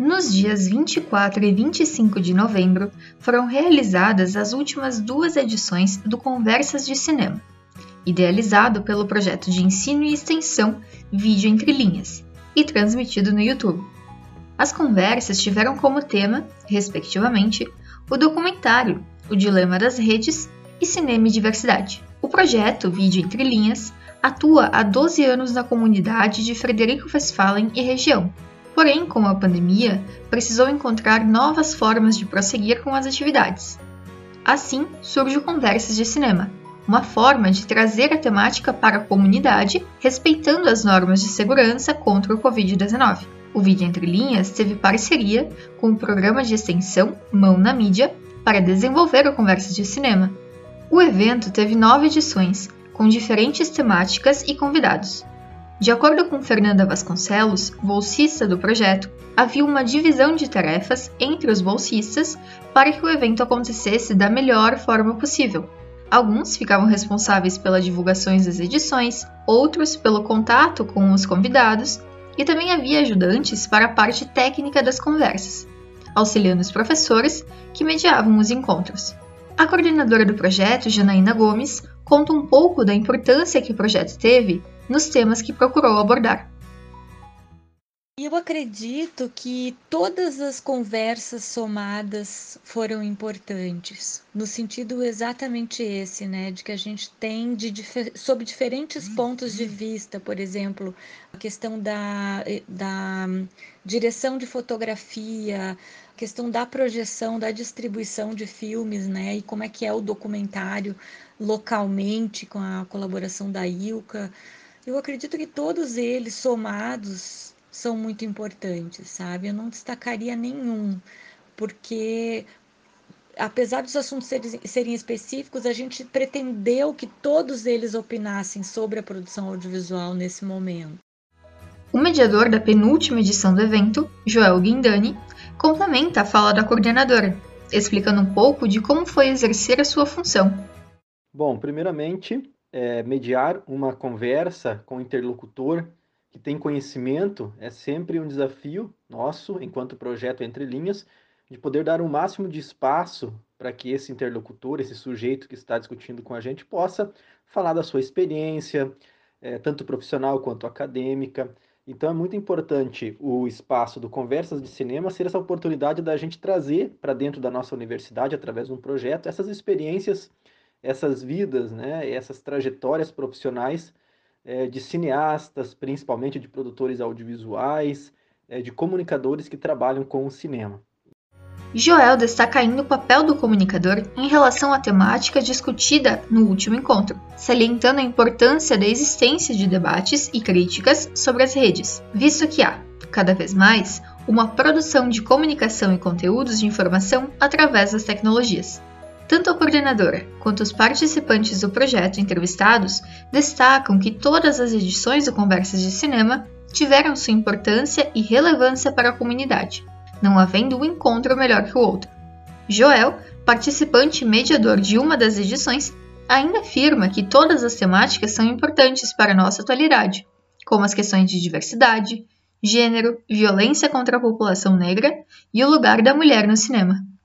Nos dias 24 e 25 de novembro foram realizadas as últimas duas edições do Conversas de Cinema, idealizado pelo projeto de ensino e extensão Vídeo Entre Linhas e transmitido no YouTube. As conversas tiveram como tema, respectivamente, o documentário O Dilema das Redes e Cinema e Diversidade. O projeto Vídeo Entre Linhas atua há 12 anos na comunidade de Frederico Westphalen e região, Porém, com a pandemia, precisou encontrar novas formas de prosseguir com as atividades. Assim, surge o Conversas de Cinema, uma forma de trazer a temática para a comunidade, respeitando as normas de segurança contra o Covid-19. O Vídeo Entre Linhas teve parceria com o programa de extensão Mão na Mídia para desenvolver o Conversas de Cinema. O evento teve nove edições, com diferentes temáticas e convidados. De acordo com Fernanda Vasconcelos, bolsista do projeto, havia uma divisão de tarefas entre os bolsistas para que o evento acontecesse da melhor forma possível. Alguns ficavam responsáveis pelas divulgações das edições, outros pelo contato com os convidados, e também havia ajudantes para a parte técnica das conversas, auxiliando os professores que mediavam os encontros. A coordenadora do projeto, Janaína Gomes, conta um pouco da importância que o projeto teve nos temas que procurou abordar. Eu acredito que todas as conversas somadas foram importantes, no sentido exatamente esse, né, de que a gente tem de, sob diferentes pontos de vista, por exemplo, a questão da, da direção de fotografia, a questão da projeção, da distribuição de filmes, né, e como é que é o documentário localmente com a colaboração da Ilka. Eu acredito que todos eles somados são muito importantes, sabe? Eu não destacaria nenhum, porque apesar dos assuntos serem, específicos, a gente pretendeu que todos eles opinassem sobre a produção audiovisual nesse momento. O mediador da penúltima edição do evento, Joel Guindani, complementa a fala da coordenadora, explicando um pouco de como foi exercer a sua função. Bom, primeiramente, é, mediar uma conversa com o interlocutor que tem conhecimento é sempre um desafio nosso, enquanto projeto Entre Linhas, de poder dar o um máximo de espaço para que esse interlocutor, esse sujeito que está discutindo com a gente, possa falar da sua experiência, é, tanto profissional quanto acadêmica. Então é muito importante o espaço do Conversas de Cinema ser essa oportunidade da gente trazer para dentro da nossa universidade, através de um projeto, essas experiências essas vidas, né, essas trajetórias profissionais é, de cineastas, principalmente de produtores audiovisuais, é, de comunicadores que trabalham com o cinema. Joel destaca ainda o papel do comunicador em relação à temática discutida no último encontro, salientando a importância da existência de debates e críticas sobre as redes, visto que há, cada vez mais, uma produção de comunicação e conteúdos de informação através das tecnologias. Tanto a coordenadora quanto os participantes do projeto entrevistados destacam que todas as edições do Conversas de Cinema tiveram sua importância e relevância para a comunidade, não havendo um encontro melhor que o outro. Joel, participante e mediador de uma das edições, ainda afirma que todas as temáticas são importantes para a nossa atualidade, como as questões de diversidade, gênero, violência contra a população negra e o lugar da mulher no cinema.